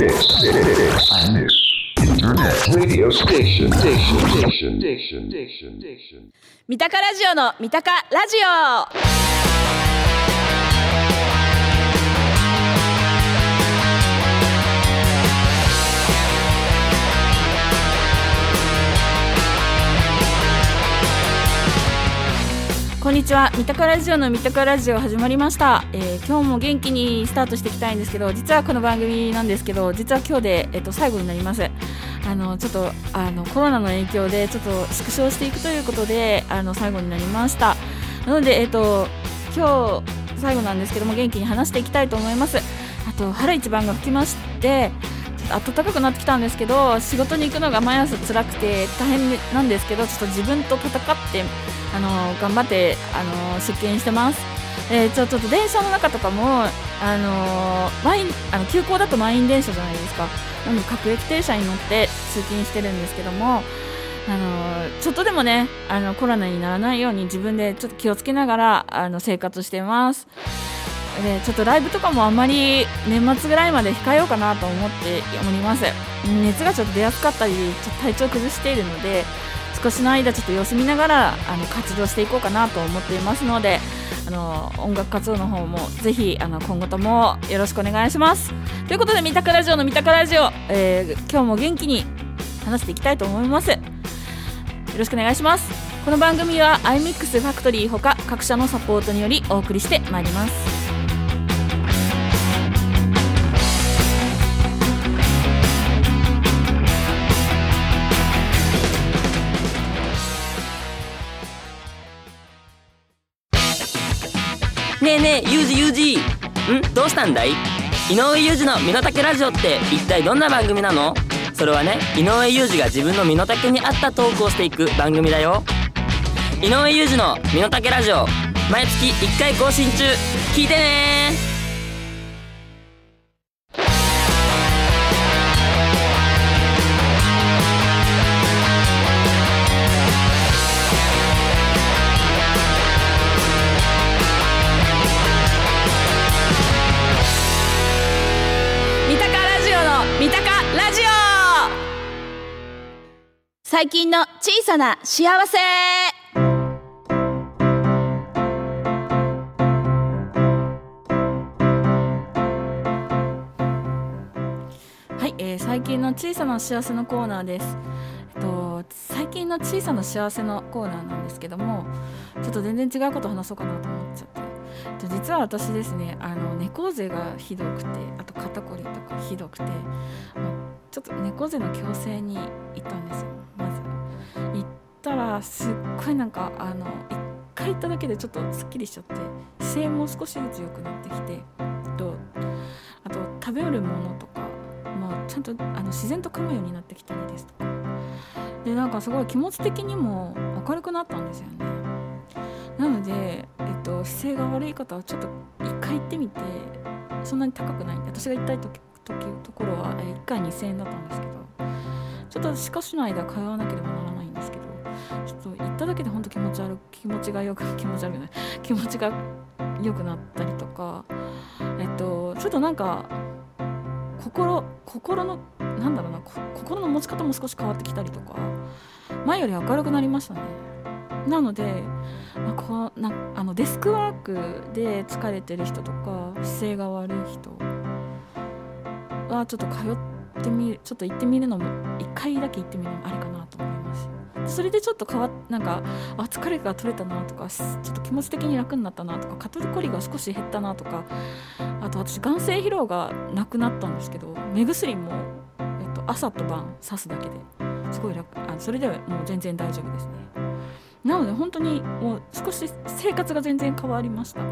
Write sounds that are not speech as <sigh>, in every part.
三鷹ラジオの三鷹ラジオ。こんにちは。三鷹ラジオの三鷹ラジオ始まりました、えー今日も元気にスタートしていきたいんですけど実はこの番組なんですけど実は今日で、えっと最後になります。あのちょっとあのコロナの影響でちょっと縮小していくということであの最後になりました。なのでえっと今日最後なんですけども元気に話していきたいと思います。あと春一番が吹きまして暖かくなってきたんですけど仕事に行くのが毎朝辛くて大変なんですけどちょっと自分と戦ってあの頑張ってあの出勤してます。えーちょっと電車の中とかも、あのー満員あの急行だと満員電車じゃないですか。なので各駅停車に乗って通勤してるんですけども、あのーちょっとでもねあのコロナにならないように自分でちょっと気をつけながらあの生活してます。でちょっとライブとかもあんまり年末ぐらいまで控えようかなと思っております。熱がちょっと出やすかったりちょっと体調崩しているので少しの間ちょっと様子見ながらあの活動していこうかなと思っていますのであの音楽活動の方もぜひあの今後ともよろしくお願いします。ということで三鷹ラジオの三鷹ラジオ、えー今日も元気に話していきたいと思います。よろしくお願いします。この番組は iMix ファクトリーほか各社のサポートによりお送りしてまいります。ねえねえユージユージ。ん？どうしたんだい？井上裕二の身の丈ラジオって一体どんな番組なの？それはね井上裕二が自分の身の丈に合ったトークをしていく番組だよ。井上裕二の身の丈ラジオ毎月1回更新中。聞いてね最近の小さな幸せはい、えー最近の小さな幸せのコーナーです。えっと最近の小さな幸せのコーナーなんですけども、ちょっと全然違うこと話そうかなと思っちゃって。と実は私ですね、あの猫背がひどくて、あと肩こりとかひどくて、まあちょっと猫背の矯正に行ったんですよ。まず行ったらすっごいなんかあの一回行っただけでちょっとすっきりしちゃって、姿勢も少しずつ良くなってきて、とあと食べるものとか。まあ、ちゃんとあの自然と噛むようになってきたりですとかでなんかすごい気持ち的にも明るくなったんですよねなので、えっと、姿勢が悪い方はちょっと一回行ってみてそんなに高くないんで私が行った時時ところは1回2000円だったんですけどちょっとしかしの間通わなければならないんですけどちょっと行っただけで本当気持ち悪気持ちがよく <laughs> 気持ち悪くない。気持ちが良くなったりとかえっとちょっとなんか心心のなんだろうな心の持ち方も少し変わってきたりとか前より明るくなりましたね。なのでまこうなあのデスクワークで疲れてる人とか姿勢が悪い人はちょっと通ってみるちょっと行ってみるのも一回だけ行ってみるのもありかなと思います。それでちょっと変わなんかあ疲れが取れたなとかちょっと気持ち的に楽になったなとか肩こりが少し減ったなとかあと私眼性疲労がなくなったんですけど目薬も、えっと、朝と晩刺すだけですごい楽あそれではもう全然大丈夫ですね。なので本当にもう少し生活が全然変わりました、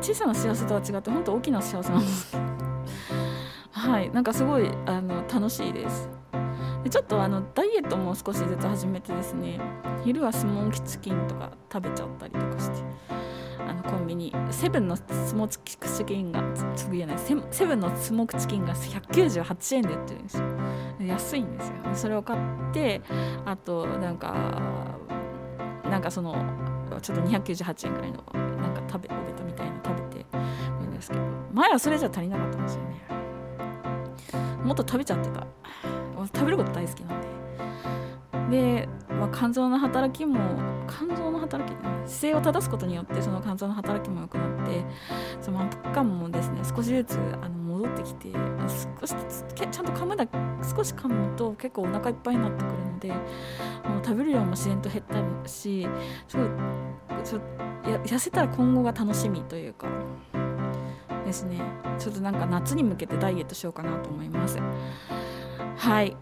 小さな幸せとは違って本当大きな幸せなんですけど。はいなんかすごいあの楽しいです。でちょっとあのダイエットも少しずつ始めてですね昼はスモーキチキンとか食べちゃったりとかしてあのコンビニ。セブンのスモークチキンがつ次じゃないセセブンのスモークチキンが198円で売ってるんですよ。で安いんですよ。でそれを買ってあとなんかなんかそのちょっと298円ぐらいのなんか食べおべたみたいなの食べてるんですけど。前はそれじゃ足りなかったんですよねもっと食べちゃってた食べること大好きなんで。で、まあ、肝臓の働きも肝臓の働き姿勢を正すことによってその肝臓の働きも良くなってその満腹感もですね少しずつあの戻ってきて少しずつちゃんと噛むだ少し噛むと結構お腹いっぱいになってくるのでもう食べる量も自然と減ったりしすごいちょや痩せたら今後が楽しみというか。ですね。ちょっとなんか夏に向けてダイエットしようかなと思います。はい。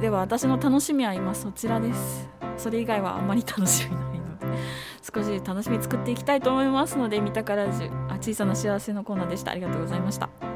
では私の楽しみは今そちらです。それ以外はあんまり楽しみないので少し楽しみ作っていきたいと思いますので三鷹ラジオあ小さな幸せのコーナーでした。ありがとうございました。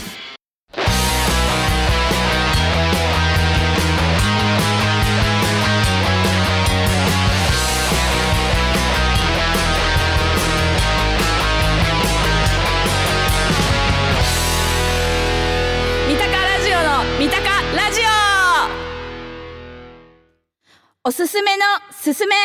おすすめのすすめ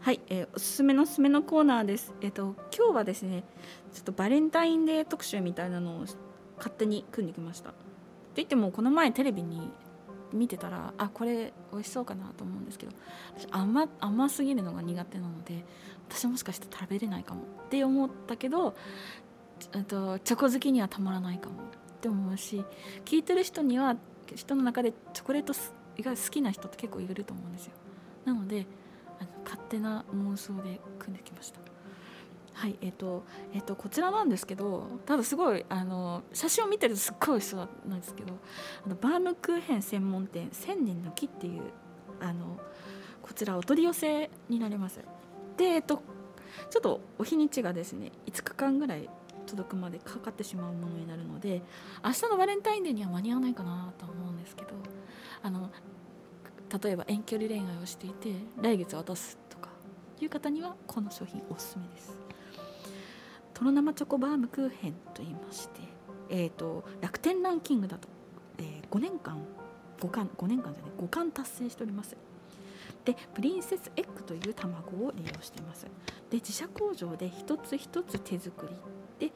はい、えーおすすめのすすめのコーナーです。えっ、と今日はですね、ちょっとバレンタインデー特集みたいなのを勝手に組んできました。って言ってもこの前テレビに見てたらあこれ美味しそうかなと思うんですけど私甘甘すぎるのが苦手なので私もしかして食べれないかもって思ったけどとチョコ好きにはたまらないかもって思うし聞いてる人には人の中でチョコレートが好きな人って結構いると思うんですよ。なのであの勝手な妄想で組んできました。はいえっ、とえっ、とこちらなんですけどただすごいあの写真を見てるとすっごい美味しそうなんですけどあのバームクーヘン専門店千年の木っていうあのこちらお取り寄せになります。でえっとちょっとお日にちがですね5日間ぐらい届くまでかかってしまうものになるので明日のバレンタインデーには間に合わないかなと思うんですけどあの例えば遠距離恋愛をしていて来月渡すとかいう方にはこの商品おすすめです。とろ生チョコバームクーヘンと言いまして、えー、と楽天ランキングだと、えー5年間5冠5年間じゃない5冠達成しております。でプリンセスエッグという卵を利用しています。で自社工場で一つ一つ手作りで、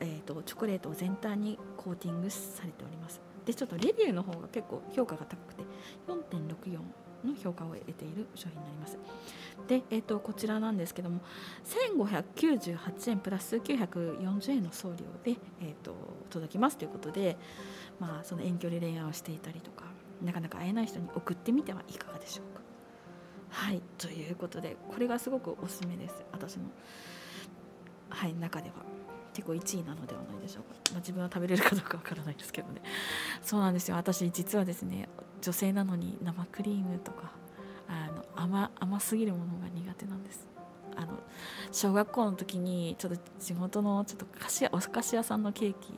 えー、とチョコレートを全体にコーティングされております。でちょっとレビューの方が結構評価が高くて4.64の評価を得ている商品になります。で、えー、とこちらなんですけども1598円プラス940円の送料で、えー、と届きますということで、まあ、その遠距離恋愛をしていたりとかなかなか会えない人に送ってみてはいかがでしょうか。はいということでこれがすごくおすすめです私の、はい、中では。結構1位なのではないでしょうか、まあ、自分は食べれるかどうかわからないですけどね。そうなんですよ。私実はですね女性なのに生クリームとかあの甘甘すぎるものが苦手なんです。あの小学校の時にちょっと地元のちょっと菓子屋お菓子屋さんのケーキ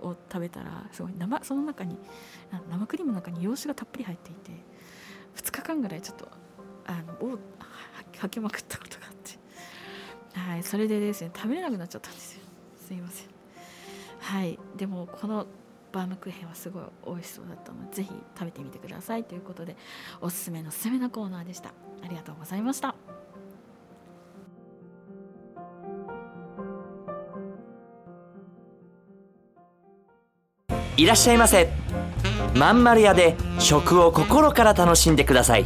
を食べたらすごい生その中にあ生クリームの中に洋酒がたっぷり入っていて2日間ぐらいちょっとあのをは吐きまくったことがあって。はいそれでですね食べれなくなっちゃったんですよ。すいません。はいでもこのバームクーヘンはすごい美味しそうだったのでぜひ食べてみてくださいということでおすすめのおすすめのコーナーでした。ありがとうございました。いらっしゃいませ。まんまる屋で食を心から楽しんでください。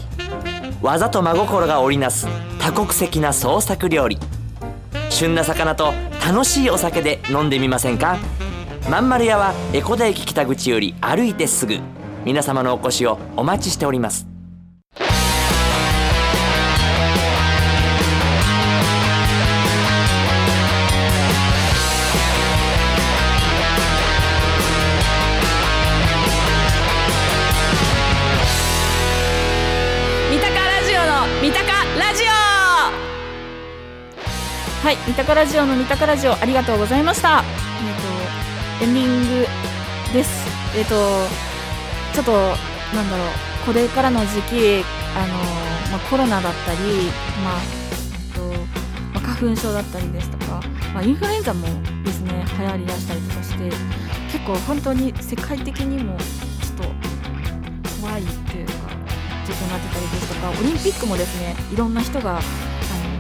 技と真心が織りなす多国籍な創作料理。旬な魚と楽しいお酒で飲んでみませんか？まんまる屋は江古田駅北口より歩いてすぐ。皆様のお越しをお待ちしております。三鷹ラジオの三鷹ラジオ。はい三鷹ラジオの三鷹ラジオありがとうございました。えっ、とエンディングです。えっ、とちょっとなんだろうこれからの時期あの、まあ、コロナだったりまあえっとまあ、花粉症だったりですとか、まあ、インフルエンザもですね流行りだしたりとかして結構本当に世界的にもちょっと怖いっていうか状況になってたりですとかオリンピックもですねいろんな人があ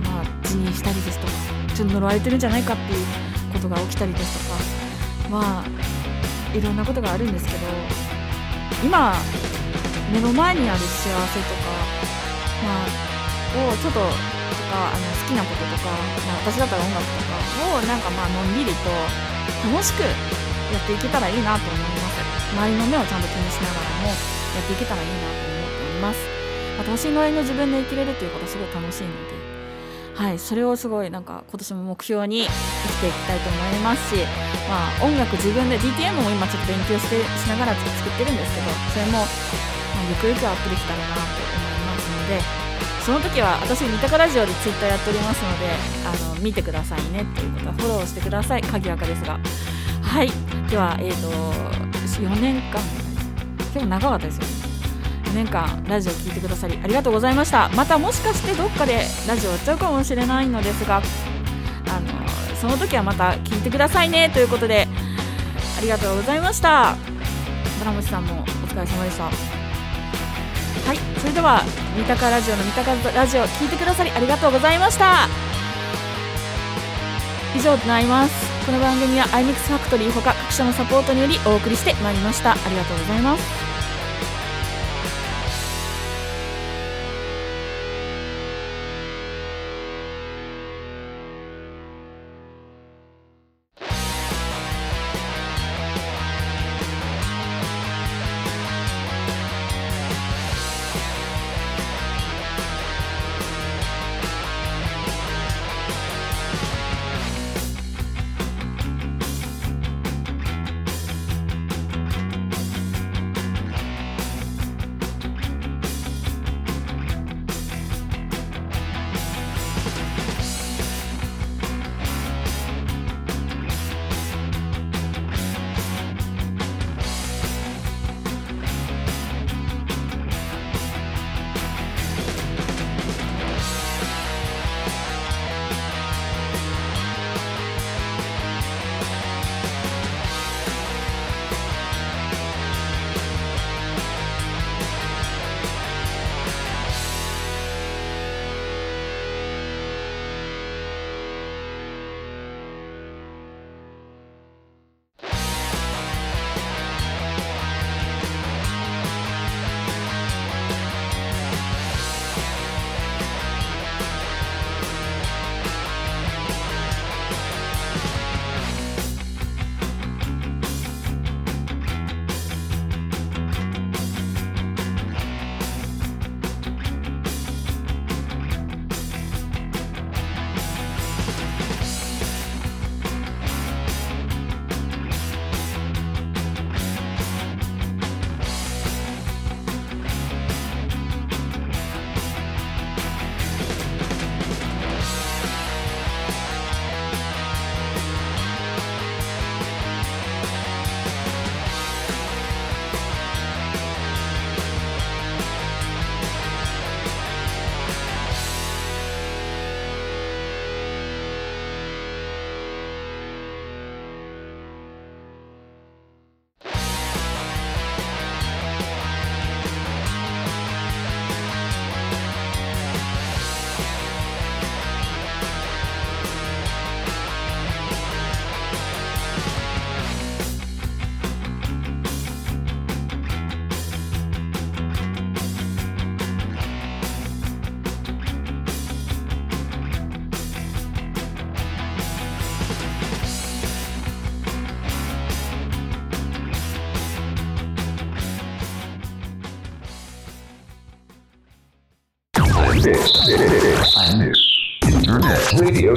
の、まあ、辞任したりですとかちょっと呪われてるんじゃないかっていうことが起きたりですとかまあいろんなことがあるんですけど今目の前にある幸せとか、まあ、をちょっととかあの好きなこととか、まあ、私だったら音楽とかをなんかまあのんびりと楽しくやっていけたらいいなと思います。周りの目をちゃんと気にしながらもやっていけたらいいなと思っております、まあ、等身大の自分で生きれるっていうことはすごい楽しいのではい、それをすごいなんか今年も目標に生きていきたいと思いますし、まあ、音楽自分で DTM も今ちょっと勉強してしながら作ってるんですけどそれも、まあ、ゆくゆくアップできたらなと思いますのでその時は私三鷹ラジオでツイッターやっておりますのであの見てくださいねということはフォローしてください。鍵垢ですが。はい。ではえっ、ー、と4年間結構長かったですよね。4年間ラジオ聞いてくださりありがとうございました。またもしかしてどっかでラジオ終わっちゃうかもしれないのですがあのその時はまた聞いてくださいね。ということでありがとうございました。ドラムシさんもお疲れ様でした。はいそれでは三鷹ラジオの三鷹ラジオ聞いてくださりありがとうございました。以上となります。この番組は iMix ファクトリーほか各社のサポートによりお送りしてまいりました。ありがとうございます。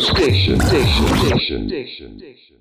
Station, station, station, station, station.